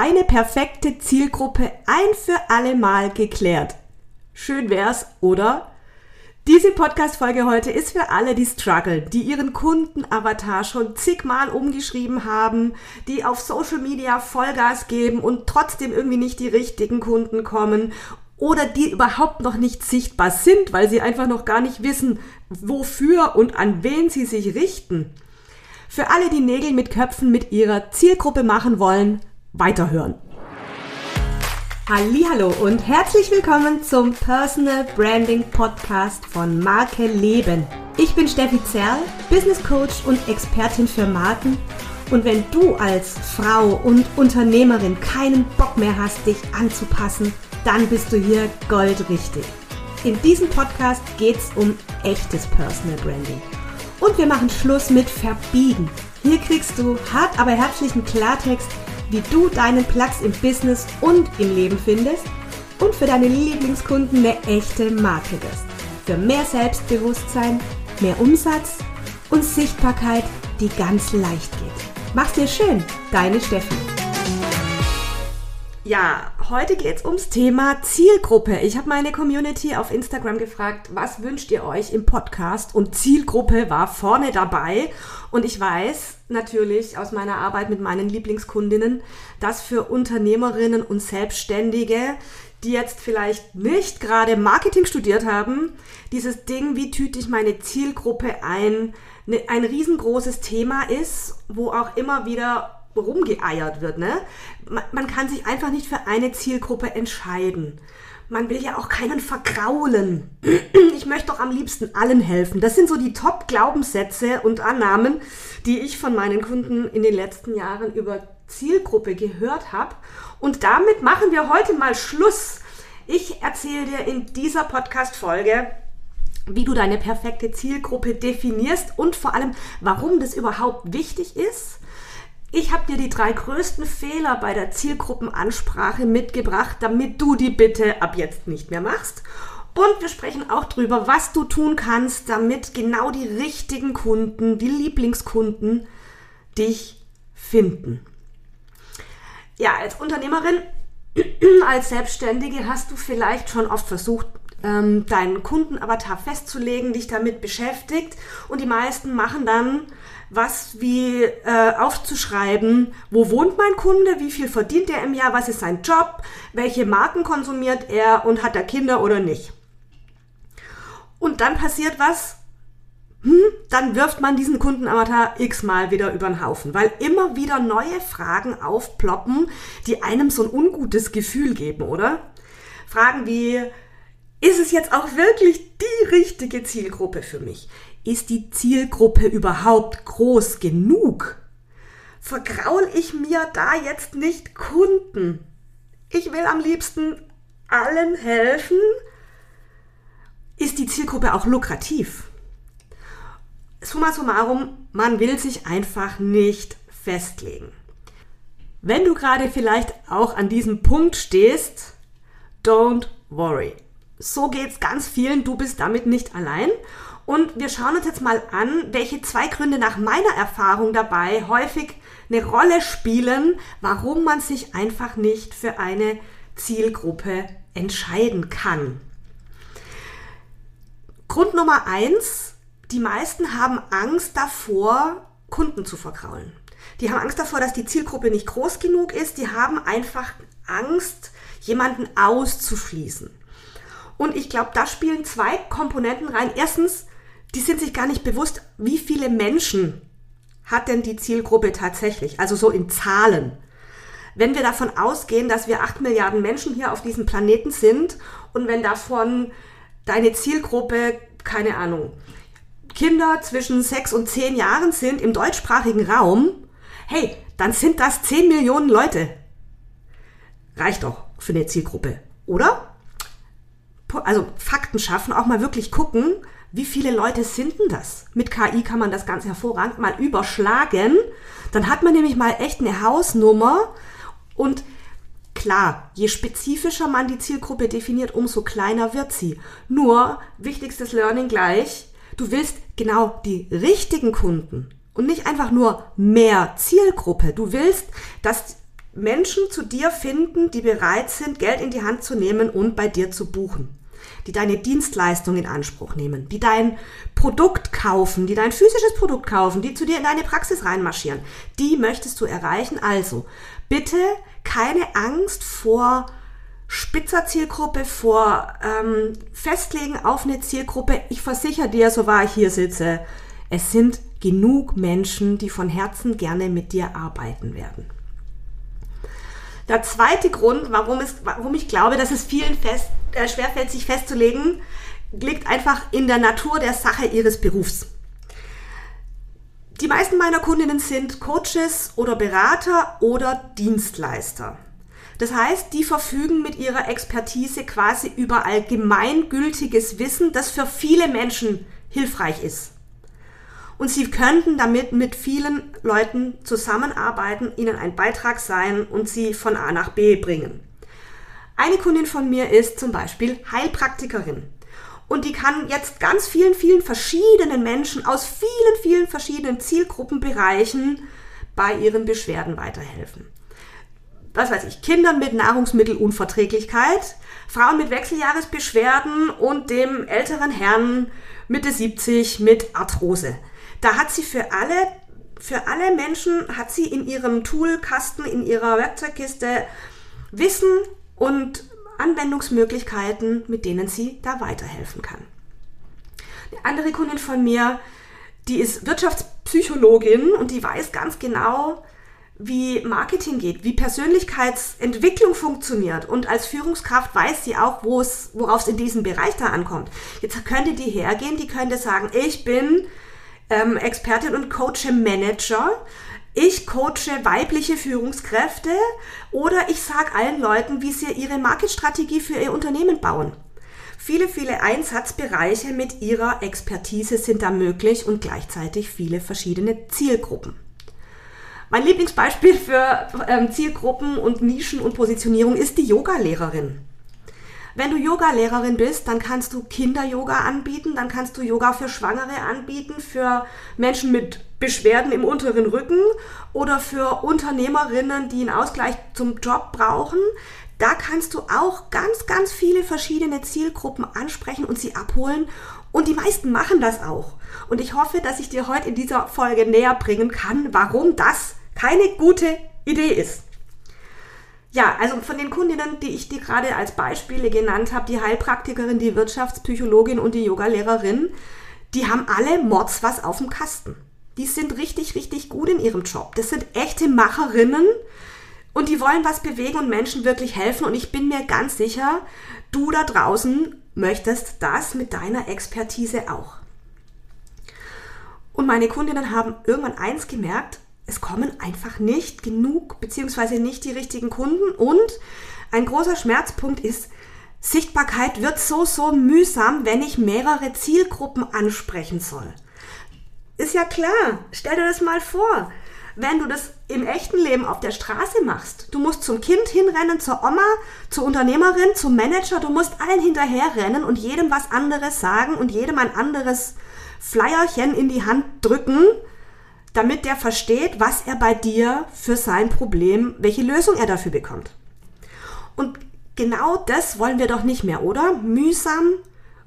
deine perfekte Zielgruppe ein für alle Mal geklärt. Schön wär's, oder? Diese Podcast-Folge heute ist für alle, die strugglen, die ihren Kunden-Avatar schon zigmal umgeschrieben haben, die auf Social Media Vollgas geben und trotzdem irgendwie nicht die richtigen Kunden kommen oder die überhaupt noch nicht sichtbar sind, weil sie einfach noch gar nicht wissen, wofür und an wen sie sich richten. Für alle, die Nägel mit Köpfen mit ihrer Zielgruppe machen wollen, weiterhören. Hallo und herzlich willkommen zum Personal Branding Podcast von Marke Leben. Ich bin Steffi Zerl, Business Coach und Expertin für Marken. Und wenn du als Frau und Unternehmerin keinen Bock mehr hast, dich anzupassen, dann bist du hier goldrichtig. In diesem Podcast geht es um echtes Personal Branding. Und wir machen Schluss mit Verbiegen. Hier kriegst du hart aber herzlichen Klartext wie du deinen Platz im Business und im Leben findest und für deine Lieblingskunden eine echte Marke wirst. Für mehr Selbstbewusstsein, mehr Umsatz und Sichtbarkeit, die ganz leicht geht. Mach's dir schön, deine Steffi. Ja, heute geht's ums Thema Zielgruppe. Ich habe meine Community auf Instagram gefragt, was wünscht ihr euch im Podcast? Und Zielgruppe war vorne dabei. Und ich weiß natürlich aus meiner Arbeit mit meinen Lieblingskundinnen, dass für Unternehmerinnen und Selbstständige, die jetzt vielleicht nicht gerade Marketing studiert haben, dieses Ding, wie tüte ich meine Zielgruppe ein, ne, ein riesengroßes Thema ist, wo auch immer wieder rumgeeiert wird. Ne? Man, man kann sich einfach nicht für eine Zielgruppe entscheiden. Man will ja auch keinen vergraulen. Ich möchte doch am liebsten allen helfen. Das sind so die Top-Glaubenssätze und Annahmen, die ich von meinen Kunden in den letzten Jahren über Zielgruppe gehört habe. Und damit machen wir heute mal Schluss. Ich erzähle dir in dieser Podcast-Folge, wie du deine perfekte Zielgruppe definierst und vor allem, warum das überhaupt wichtig ist ich habe dir die drei größten Fehler bei der Zielgruppenansprache mitgebracht, damit du die bitte ab jetzt nicht mehr machst. Und wir sprechen auch drüber, was du tun kannst, damit genau die richtigen Kunden, die Lieblingskunden dich finden. Ja, als Unternehmerin, als Selbstständige hast du vielleicht schon oft versucht, ähm, deinen Kundenavatar festzulegen, dich damit beschäftigt und die meisten machen dann was wie äh, aufzuschreiben, wo wohnt mein Kunde, wie viel verdient er im Jahr, was ist sein Job, welche Marken konsumiert er und hat er Kinder oder nicht. Und dann passiert was, hm, dann wirft man diesen Kundenavatar x-mal wieder über den Haufen, weil immer wieder neue Fragen aufploppen, die einem so ein ungutes Gefühl geben, oder? Fragen wie, ist es jetzt auch wirklich die richtige Zielgruppe für mich? Ist die Zielgruppe überhaupt groß genug? Vergraul ich mir da jetzt nicht Kunden? Ich will am liebsten allen helfen. Ist die Zielgruppe auch lukrativ? Summa summarum, man will sich einfach nicht festlegen. Wenn du gerade vielleicht auch an diesem Punkt stehst, don't worry. So geht's ganz vielen, du bist damit nicht allein. Und wir schauen uns jetzt mal an, welche zwei Gründe nach meiner Erfahrung dabei häufig eine Rolle spielen, warum man sich einfach nicht für eine Zielgruppe entscheiden kann. Grund Nummer eins, die meisten haben Angst davor, Kunden zu verkraulen. Die haben Angst davor, dass die Zielgruppe nicht groß genug ist. Die haben einfach Angst, jemanden auszuschließen. Und ich glaube, da spielen zwei Komponenten rein. Erstens, die sind sich gar nicht bewusst, wie viele Menschen hat denn die Zielgruppe tatsächlich, also so in Zahlen. Wenn wir davon ausgehen, dass wir acht Milliarden Menschen hier auf diesem Planeten sind und wenn davon deine Zielgruppe, keine Ahnung, Kinder zwischen sechs und zehn Jahren sind im deutschsprachigen Raum, hey, dann sind das zehn Millionen Leute. Reicht doch für eine Zielgruppe, oder? Also Fakten schaffen, auch mal wirklich gucken, wie viele Leute sind denn das? Mit KI kann man das ganz hervorragend mal überschlagen. Dann hat man nämlich mal echt eine Hausnummer und Klar, je spezifischer man die Zielgruppe definiert, umso kleiner wird sie. Nur, wichtigstes Learning gleich, du willst genau die richtigen Kunden und nicht einfach nur mehr Zielgruppe. Du willst, dass Menschen zu dir finden, die bereit sind, Geld in die Hand zu nehmen und bei dir zu buchen. Die deine Dienstleistung in Anspruch nehmen, die dein Produkt kaufen, die dein physisches Produkt kaufen, die zu dir in deine Praxis reinmarschieren. Die möchtest du erreichen. Also bitte keine Angst vor spitzer Zielgruppe, vor ähm, Festlegen auf eine Zielgruppe. Ich versichere dir, so wahr ich hier sitze, es sind genug Menschen, die von Herzen gerne mit dir arbeiten werden. Der zweite Grund, warum, es, warum ich glaube, dass es vielen fest, äh, schwerfällt, sich festzulegen, liegt einfach in der Natur der Sache ihres Berufs. Die meisten meiner Kundinnen sind Coaches oder Berater oder Dienstleister. Das heißt, die verfügen mit ihrer Expertise quasi über allgemeingültiges Wissen, das für viele Menschen hilfreich ist und sie könnten damit mit vielen Leuten zusammenarbeiten, ihnen ein Beitrag sein und sie von A nach B bringen. Eine Kundin von mir ist zum Beispiel Heilpraktikerin und die kann jetzt ganz vielen, vielen verschiedenen Menschen aus vielen, vielen verschiedenen Zielgruppenbereichen bei ihren Beschwerden weiterhelfen. Was weiß ich, Kindern mit Nahrungsmittelunverträglichkeit, Frauen mit Wechseljahresbeschwerden und dem älteren Herrn Mitte 70 mit Arthrose. Da hat sie für alle, für alle Menschen, hat sie in ihrem Toolkasten, in ihrer Werkzeugkiste Wissen und Anwendungsmöglichkeiten, mit denen sie da weiterhelfen kann. Eine andere Kundin von mir, die ist Wirtschaftspsychologin und die weiß ganz genau, wie Marketing geht, wie Persönlichkeitsentwicklung funktioniert. Und als Führungskraft weiß sie auch, worauf es in diesem Bereich da ankommt. Jetzt könnte die hergehen, die könnte sagen, ich bin ähm, Expertin und coache Manager. Ich coache weibliche Führungskräfte oder ich sage allen Leuten, wie sie ihre Marketstrategie für ihr Unternehmen bauen. Viele, viele Einsatzbereiche mit ihrer Expertise sind da möglich und gleichzeitig viele verschiedene Zielgruppen. Mein Lieblingsbeispiel für ähm, Zielgruppen und Nischen und Positionierung ist die Yoga-Lehrerin. Wenn du Yoga-Lehrerin bist, dann kannst du Kinder-Yoga anbieten, dann kannst du Yoga für Schwangere anbieten, für Menschen mit Beschwerden im unteren Rücken oder für Unternehmerinnen, die einen Ausgleich zum Job brauchen. Da kannst du auch ganz, ganz viele verschiedene Zielgruppen ansprechen und sie abholen. Und die meisten machen das auch. Und ich hoffe, dass ich dir heute in dieser Folge näher bringen kann, warum das keine gute Idee ist. Ja, also von den Kundinnen, die ich dir gerade als Beispiele genannt habe, die Heilpraktikerin, die Wirtschaftspsychologin und die Yogalehrerin, die haben alle Mords was auf dem Kasten. Die sind richtig, richtig gut in ihrem Job. Das sind echte Macherinnen und die wollen was bewegen und Menschen wirklich helfen. Und ich bin mir ganz sicher, du da draußen möchtest das mit deiner Expertise auch. Und meine Kundinnen haben irgendwann eins gemerkt, es kommen einfach nicht genug beziehungsweise nicht die richtigen Kunden und ein großer Schmerzpunkt ist, Sichtbarkeit wird so, so mühsam, wenn ich mehrere Zielgruppen ansprechen soll. Ist ja klar, stell dir das mal vor. Wenn du das im echten Leben auf der Straße machst, du musst zum Kind hinrennen, zur Oma, zur Unternehmerin, zum Manager, du musst allen hinterherrennen und jedem was anderes sagen und jedem ein anderes Flyerchen in die Hand drücken, damit der versteht, was er bei dir für sein Problem, welche Lösung er dafür bekommt. Und genau das wollen wir doch nicht mehr, oder? Mühsam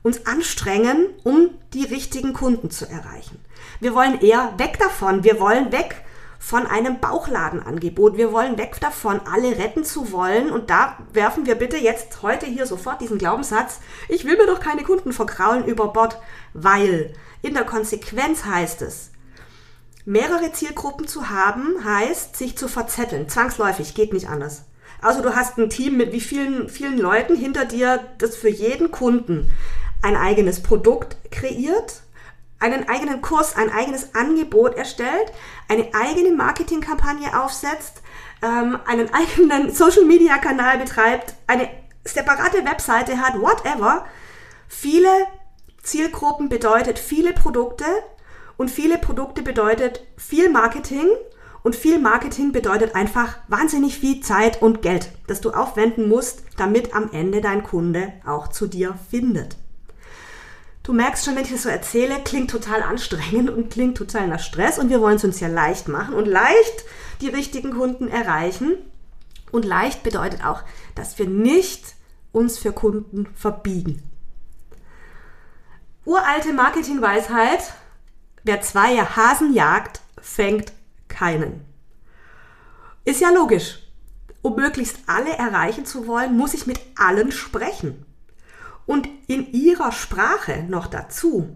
uns anstrengen, um die richtigen Kunden zu erreichen. Wir wollen eher weg davon. Wir wollen weg von einem Bauchladenangebot. Wir wollen weg davon, alle retten zu wollen. Und da werfen wir bitte jetzt heute hier sofort diesen Glaubenssatz, ich will mir doch keine Kunden verkraulen über Bord, weil in der Konsequenz heißt es, Mehrere Zielgruppen zu haben, heißt, sich zu verzetteln. Zwangsläufig, geht nicht anders. Also du hast ein Team mit wie vielen, vielen Leuten hinter dir, das für jeden Kunden ein eigenes Produkt kreiert, einen eigenen Kurs, ein eigenes Angebot erstellt, eine eigene Marketingkampagne aufsetzt, ähm, einen eigenen Social-Media-Kanal betreibt, eine separate Webseite hat, whatever. Viele Zielgruppen bedeutet viele Produkte und viele Produkte bedeutet viel Marketing und viel Marketing bedeutet einfach wahnsinnig viel Zeit und Geld, das du aufwenden musst, damit am Ende dein Kunde auch zu dir findet. Du merkst schon, wenn ich das so erzähle, klingt total anstrengend und klingt total nach Stress und wir wollen es uns ja leicht machen und leicht die richtigen Kunden erreichen. Und leicht bedeutet auch, dass wir nicht uns für Kunden verbiegen. Uralte Marketingweisheit, wer zwei Hasen jagt, fängt keinen. Ist ja logisch. Um möglichst alle erreichen zu wollen, muss ich mit allen sprechen. Und in ihrer Sprache noch dazu.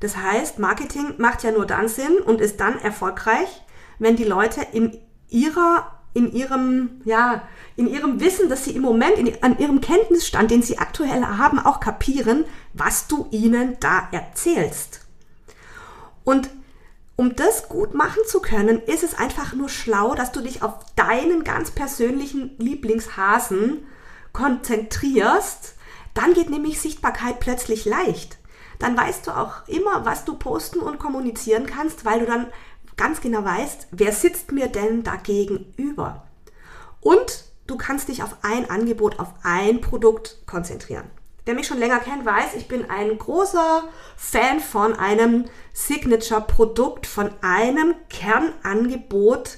Das heißt, Marketing macht ja nur dann Sinn und ist dann erfolgreich, wenn die Leute in ihrer in ihrem, ja, in ihrem Wissen, dass sie im Moment, in, an ihrem Kenntnisstand, den sie aktuell haben, auch kapieren, was du ihnen da erzählst. Und um das gut machen zu können, ist es einfach nur schlau, dass du dich auf deinen ganz persönlichen Lieblingshasen konzentrierst. Dann geht nämlich Sichtbarkeit plötzlich leicht. Dann weißt du auch immer, was du posten und kommunizieren kannst, weil du dann ganz genau weißt, wer sitzt mir denn da gegenüber. Und du kannst dich auf ein Angebot, auf ein Produkt konzentrieren. Wer mich schon länger kennt, weiß, ich bin ein großer Fan von einem Signature-Produkt, von einem Kernangebot,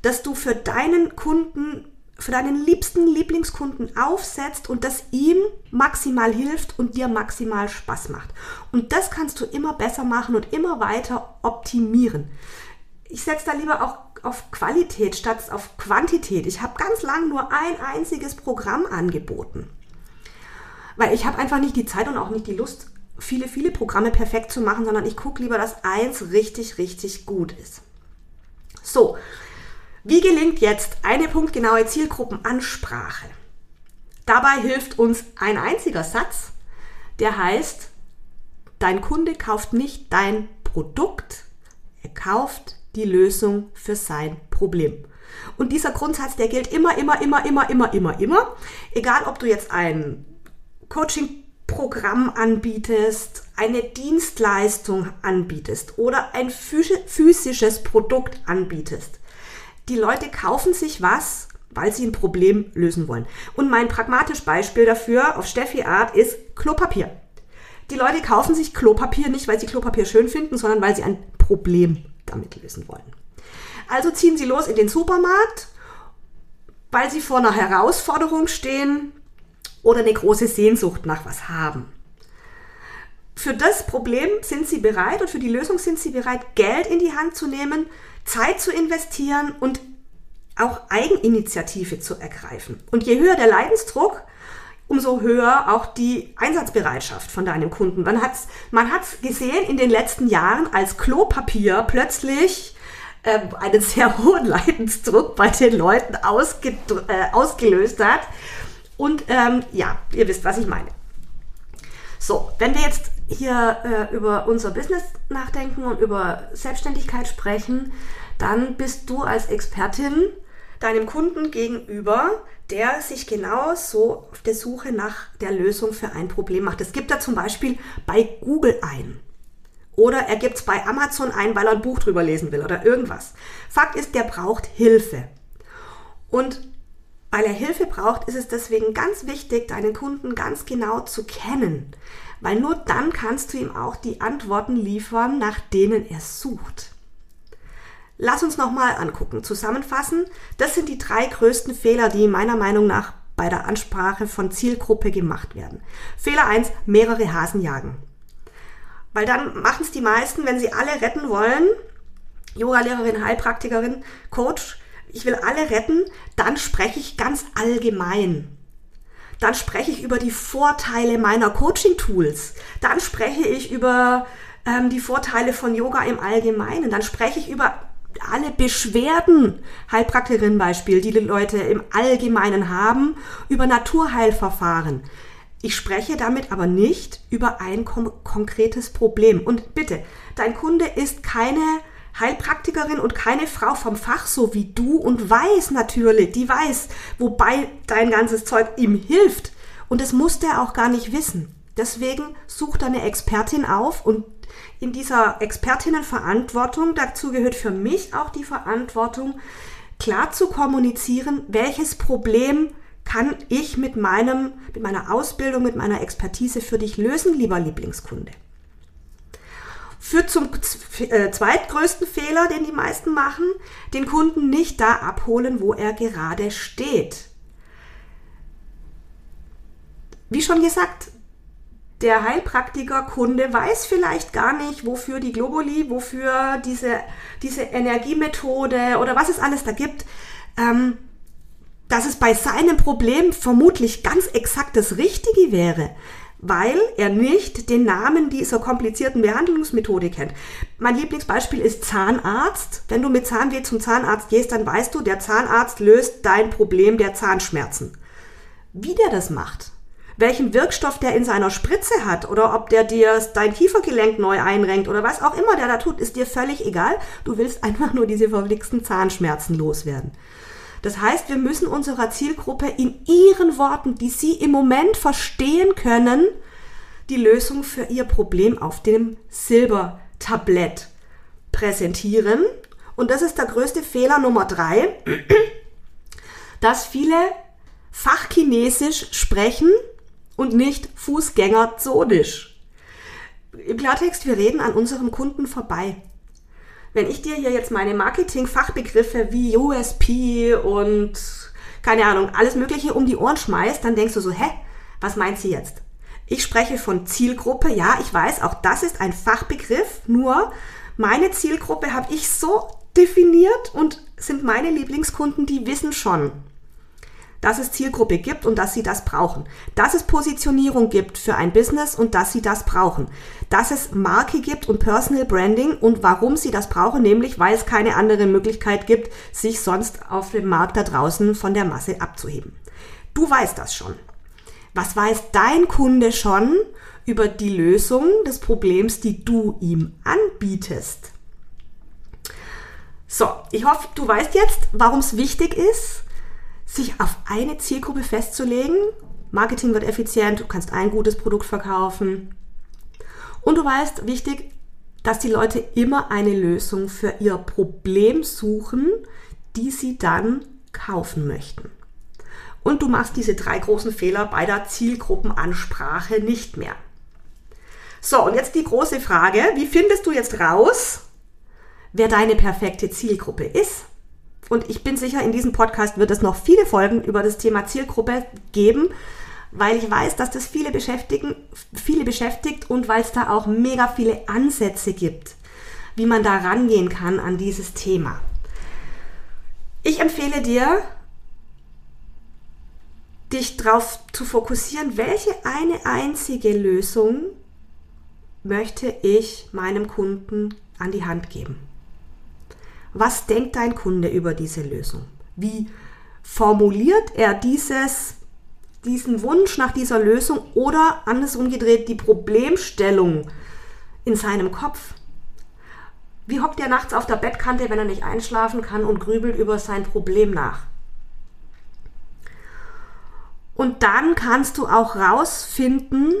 das du für deinen Kunden, für deinen liebsten Lieblingskunden aufsetzt und das ihm maximal hilft und dir maximal Spaß macht. Und das kannst du immer besser machen und immer weiter optimieren. Ich setze da lieber auch auf Qualität statt auf Quantität. Ich habe ganz lang nur ein einziges Programm angeboten. Weil ich habe einfach nicht die Zeit und auch nicht die Lust, viele, viele Programme perfekt zu machen, sondern ich gucke lieber, dass eins richtig, richtig gut ist. So, wie gelingt jetzt eine punktgenaue Zielgruppenansprache? Dabei hilft uns ein einziger Satz, der heißt, dein Kunde kauft nicht dein Produkt, er kauft die Lösung für sein Problem. Und dieser Grundsatz, der gilt immer, immer, immer, immer, immer, immer, immer. Egal, ob du jetzt ein Coaching-Programm anbietest, eine Dienstleistung anbietest oder ein physisches Produkt anbietest. Die Leute kaufen sich was, weil sie ein Problem lösen wollen. Und mein pragmatisches Beispiel dafür auf Steffi Art ist Klopapier. Die Leute kaufen sich Klopapier nicht, weil sie Klopapier schön finden, sondern weil sie ein Problem damit lösen wollen. Also ziehen sie los in den Supermarkt, weil sie vor einer Herausforderung stehen, oder eine große Sehnsucht nach was haben. Für das Problem sind sie bereit und für die Lösung sind sie bereit, Geld in die Hand zu nehmen, Zeit zu investieren und auch Eigeninitiative zu ergreifen. Und je höher der Leidensdruck, umso höher auch die Einsatzbereitschaft von deinem Kunden. Man hat es man hat's gesehen in den letzten Jahren, als Klopapier plötzlich äh, einen sehr hohen Leidensdruck bei den Leuten äh, ausgelöst hat und ähm, ja, ihr wisst, was ich meine. So, wenn wir jetzt hier äh, über unser Business nachdenken und über Selbstständigkeit sprechen, dann bist du als Expertin deinem Kunden gegenüber, der sich genau so auf der Suche nach der Lösung für ein Problem macht. Das gibt er zum Beispiel bei Google ein. Oder er gibt es bei Amazon ein, weil er ein Buch drüber lesen will oder irgendwas. Fakt ist, der braucht Hilfe. Und weil er Hilfe braucht, ist es deswegen ganz wichtig, deinen Kunden ganz genau zu kennen. Weil nur dann kannst du ihm auch die Antworten liefern, nach denen er sucht. Lass uns nochmal angucken, zusammenfassen. Das sind die drei größten Fehler, die meiner Meinung nach bei der Ansprache von Zielgruppe gemacht werden. Fehler eins: mehrere Hasen jagen. Weil dann machen es die meisten, wenn sie alle retten wollen, Yoga-Lehrerin, Heilpraktikerin, Coach, ich will alle retten, dann spreche ich ganz allgemein. Dann spreche ich über die Vorteile meiner Coaching-Tools. Dann spreche ich über ähm, die Vorteile von Yoga im Allgemeinen. Dann spreche ich über alle Beschwerden, Heilpraktikerin Beispiel, die die Leute im Allgemeinen haben, über Naturheilverfahren. Ich spreche damit aber nicht über ein konkretes Problem. Und bitte, dein Kunde ist keine Heilpraktikerin und keine Frau vom Fach, so wie du und weiß natürlich, die weiß, wobei dein ganzes Zeug ihm hilft. Und das muss der auch gar nicht wissen. Deswegen such deine Expertin auf und in dieser Expertinnenverantwortung, dazu gehört für mich auch die Verantwortung, klar zu kommunizieren, welches Problem kann ich mit meinem, mit meiner Ausbildung, mit meiner Expertise für dich lösen, lieber Lieblingskunde. Führt zum äh, zweitgrößten Fehler, den die meisten machen, den Kunden nicht da abholen, wo er gerade steht. Wie schon gesagt, der Heilpraktiker-Kunde weiß vielleicht gar nicht, wofür die Globuli, wofür diese, diese Energiemethode oder was es alles da gibt, ähm, dass es bei seinem Problem vermutlich ganz exakt das Richtige wäre, weil er nicht den Namen dieser komplizierten Behandlungsmethode kennt. Mein Lieblingsbeispiel ist Zahnarzt. Wenn du mit Zahnweh zum Zahnarzt gehst, dann weißt du, der Zahnarzt löst dein Problem der Zahnschmerzen. Wie der das macht, welchen Wirkstoff der in seiner Spritze hat oder ob der dir dein Kiefergelenk neu einrenkt oder was auch immer der da tut, ist dir völlig egal. Du willst einfach nur diese verblicksten Zahnschmerzen loswerden. Das heißt, wir müssen unserer Zielgruppe in ihren Worten, die sie im Moment verstehen können, die Lösung für ihr Problem auf dem Silbertablett präsentieren. Und das ist der größte Fehler Nummer drei, dass viele Fachchinesisch sprechen und nicht Fußgängerzonisch. Im Klartext, wir reden an unserem Kunden vorbei. Wenn ich dir hier jetzt meine Marketing-Fachbegriffe wie USP und keine Ahnung, alles Mögliche um die Ohren schmeiß, dann denkst du so, hä, was meint sie jetzt? Ich spreche von Zielgruppe. Ja, ich weiß, auch das ist ein Fachbegriff. Nur meine Zielgruppe habe ich so definiert und sind meine Lieblingskunden, die wissen schon, dass es Zielgruppe gibt und dass sie das brauchen. Dass es Positionierung gibt für ein Business und dass sie das brauchen. Dass es Marke gibt und Personal Branding und warum sie das brauchen, nämlich weil es keine andere Möglichkeit gibt, sich sonst auf dem Markt da draußen von der Masse abzuheben. Du weißt das schon. Was weiß dein Kunde schon über die Lösung des Problems, die du ihm anbietest? So, ich hoffe, du weißt jetzt, warum es wichtig ist, sich auf eine Zielgruppe festzulegen. Marketing wird effizient, du kannst ein gutes Produkt verkaufen. Und du weißt, wichtig, dass die Leute immer eine Lösung für ihr Problem suchen, die sie dann kaufen möchten. Und du machst diese drei großen Fehler bei der Zielgruppenansprache nicht mehr. So, und jetzt die große Frage, wie findest du jetzt raus, wer deine perfekte Zielgruppe ist? Und ich bin sicher, in diesem Podcast wird es noch viele Folgen über das Thema Zielgruppe geben, weil ich weiß, dass das viele beschäftigen, viele beschäftigt und weil es da auch mega viele Ansätze gibt, wie man da rangehen kann an dieses Thema. Ich empfehle dir, dich darauf zu fokussieren, welche eine einzige Lösung möchte ich meinem Kunden an die Hand geben. Was denkt dein Kunde über diese Lösung? Wie formuliert er dieses, diesen Wunsch nach dieser Lösung oder andersrum gedreht die Problemstellung in seinem Kopf? Wie hockt er nachts auf der Bettkante, wenn er nicht einschlafen kann und grübelt über sein Problem nach? Und dann kannst du auch rausfinden,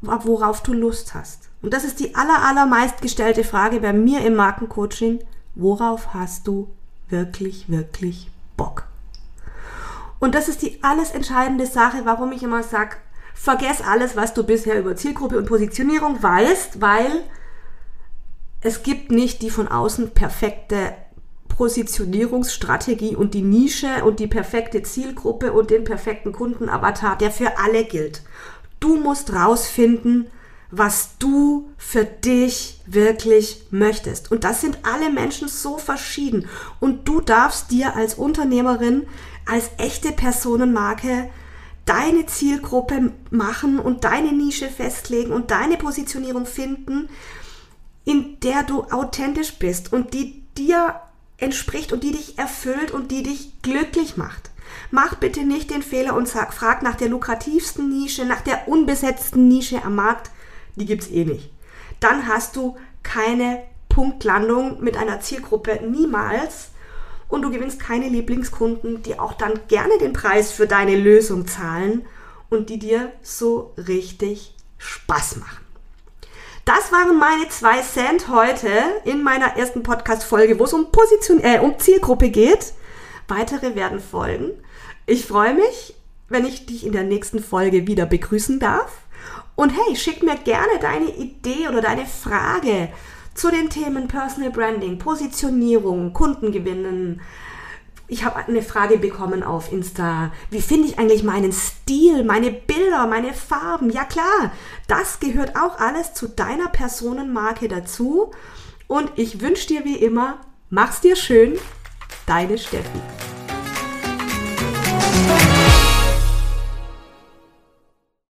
worauf du Lust hast. Und das ist die aller, allermeist gestellte Frage bei mir im Markencoaching worauf hast du wirklich, wirklich Bock? Und das ist die alles entscheidende Sache, warum ich immer sage, vergess alles, was du bisher über Zielgruppe und Positionierung weißt, weil es gibt nicht die von außen perfekte Positionierungsstrategie und die Nische und die perfekte Zielgruppe und den perfekten Kundenavatar, der für alle gilt. Du musst rausfinden, was du für dich wirklich möchtest. Und das sind alle Menschen so verschieden. Und du darfst dir als Unternehmerin, als echte Personenmarke deine Zielgruppe machen und deine Nische festlegen und deine Positionierung finden, in der du authentisch bist und die dir entspricht und die dich erfüllt und die dich glücklich macht. Mach bitte nicht den Fehler und sag, frag nach der lukrativsten Nische, nach der unbesetzten Nische am Markt, die gibt es eh nicht. Dann hast du keine Punktlandung mit einer Zielgruppe niemals und du gewinnst keine Lieblingskunden, die auch dann gerne den Preis für deine Lösung zahlen und die dir so richtig Spaß machen. Das waren meine zwei Cent heute in meiner ersten Podcast-Folge, wo es um, Position, äh, um Zielgruppe geht. Weitere werden folgen. Ich freue mich wenn ich dich in der nächsten Folge wieder begrüßen darf. Und hey, schick mir gerne deine Idee oder deine Frage zu den Themen Personal Branding, Positionierung, Kundengewinnen. Ich habe eine Frage bekommen auf Insta. Wie finde ich eigentlich meinen Stil, meine Bilder, meine Farben? Ja klar, das gehört auch alles zu deiner Personenmarke dazu. Und ich wünsche dir wie immer, mach's dir schön, deine Steffi.